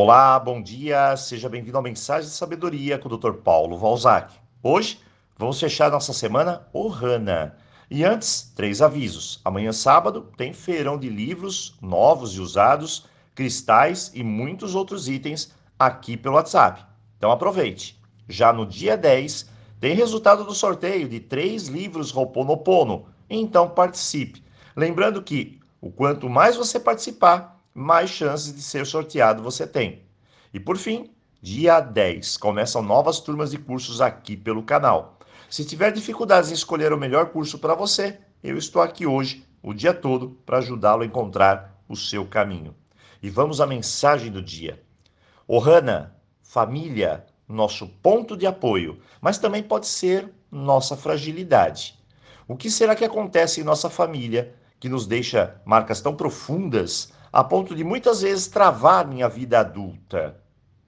Olá, bom dia, seja bem-vindo ao Mensagem de Sabedoria com o Dr. Paulo Valzac. Hoje vamos fechar nossa semana Ohana. E antes, três avisos. Amanhã, sábado, tem feirão de livros novos e usados, cristais e muitos outros itens aqui pelo WhatsApp. Então aproveite. Já no dia 10, tem resultado do sorteio de três livros Roponopono. Então participe. Lembrando que o quanto mais você participar, mais chances de ser sorteado você tem. E por fim, dia 10, começam novas turmas de cursos aqui pelo canal. Se tiver dificuldades em escolher o melhor curso para você, eu estou aqui hoje, o dia todo, para ajudá-lo a encontrar o seu caminho. E vamos à mensagem do dia. Ohana, família, nosso ponto de apoio, mas também pode ser nossa fragilidade. O que será que acontece em nossa família que nos deixa marcas tão profundas a ponto de muitas vezes travar minha vida adulta.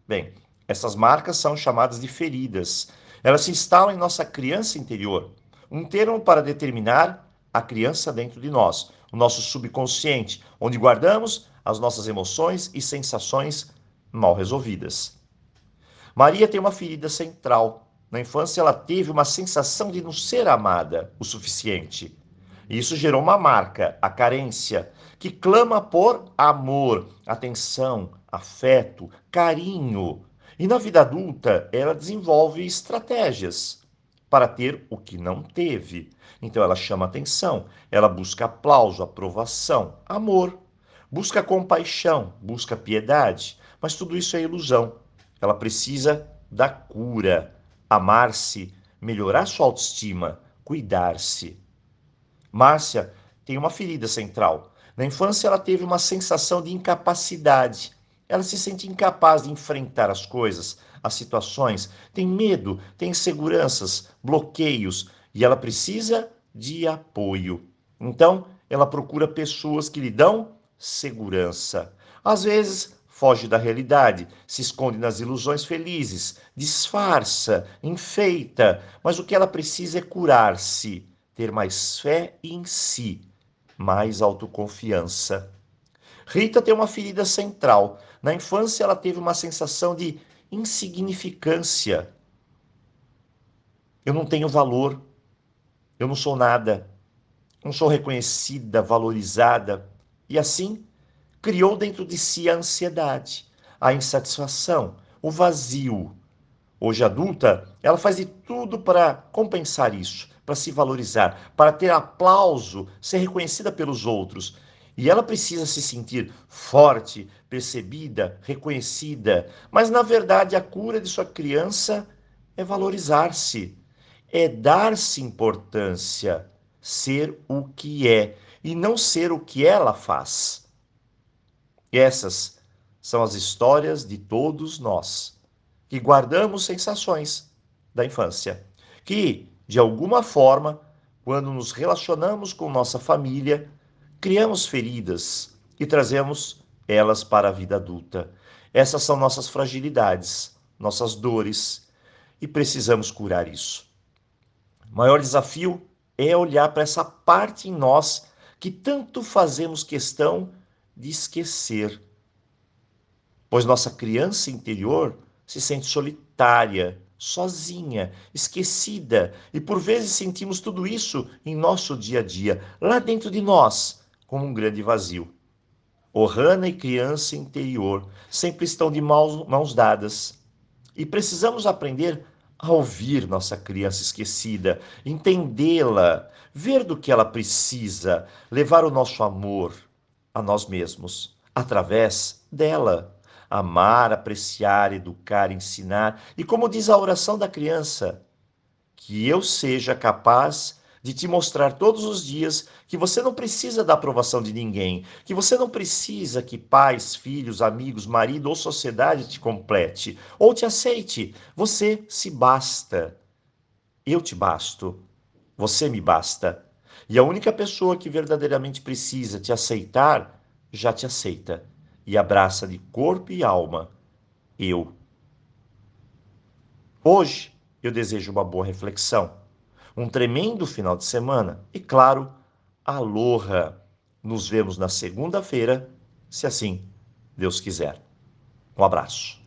Bem, essas marcas são chamadas de feridas. Elas se instalam em nossa criança interior, um termo para determinar a criança dentro de nós, o nosso subconsciente, onde guardamos as nossas emoções e sensações mal resolvidas. Maria tem uma ferida central. Na infância, ela teve uma sensação de não ser amada o suficiente. Isso gerou uma marca, a carência, que clama por amor, atenção, afeto, carinho. E na vida adulta, ela desenvolve estratégias para ter o que não teve. Então ela chama atenção, ela busca aplauso, aprovação, amor, busca compaixão, busca piedade, mas tudo isso é ilusão. Ela precisa da cura, amar-se, melhorar sua autoestima, cuidar-se. Márcia tem uma ferida central. Na infância, ela teve uma sensação de incapacidade. Ela se sente incapaz de enfrentar as coisas, as situações, tem medo, tem inseguranças, bloqueios e ela precisa de apoio. Então, ela procura pessoas que lhe dão segurança. Às vezes, foge da realidade, se esconde nas ilusões felizes, disfarça, enfeita, mas o que ela precisa é curar-se ter mais fé em si, mais autoconfiança. Rita tem uma ferida central. Na infância, ela teve uma sensação de insignificância. Eu não tenho valor. Eu não sou nada. Não sou reconhecida, valorizada. E assim, criou dentro de si a ansiedade, a insatisfação, o vazio. Hoje adulta, ela faz de tudo para compensar isso para se valorizar, para ter aplauso, ser reconhecida pelos outros. E ela precisa se sentir forte, percebida, reconhecida. Mas, na verdade, a cura de sua criança é valorizar-se, é dar-se importância, ser o que é e não ser o que ela faz. E essas são as histórias de todos nós que guardamos sensações da infância, que de alguma forma, quando nos relacionamos com nossa família, criamos feridas e trazemos elas para a vida adulta. Essas são nossas fragilidades, nossas dores e precisamos curar isso. O maior desafio é olhar para essa parte em nós que tanto fazemos questão de esquecer. Pois nossa criança interior se sente solitária, sozinha, esquecida, e por vezes sentimos tudo isso em nosso dia a dia, lá dentro de nós, como um grande vazio. Ohana e criança interior sempre estão de mãos, mãos dadas. E precisamos aprender a ouvir nossa criança esquecida, entendê-la, ver do que ela precisa, levar o nosso amor a nós mesmos através dela amar, apreciar, educar, ensinar. E como diz a oração da criança, que eu seja capaz de te mostrar todos os dias que você não precisa da aprovação de ninguém, que você não precisa que pais, filhos, amigos, marido ou sociedade te complete ou te aceite. Você se basta. Eu te basto. Você me basta. E a única pessoa que verdadeiramente precisa te aceitar já te aceita e abraça de corpo e alma eu. Hoje eu desejo uma boa reflexão, um tremendo final de semana e, claro, aloha! Nos vemos na segunda-feira, se assim Deus quiser. Um abraço.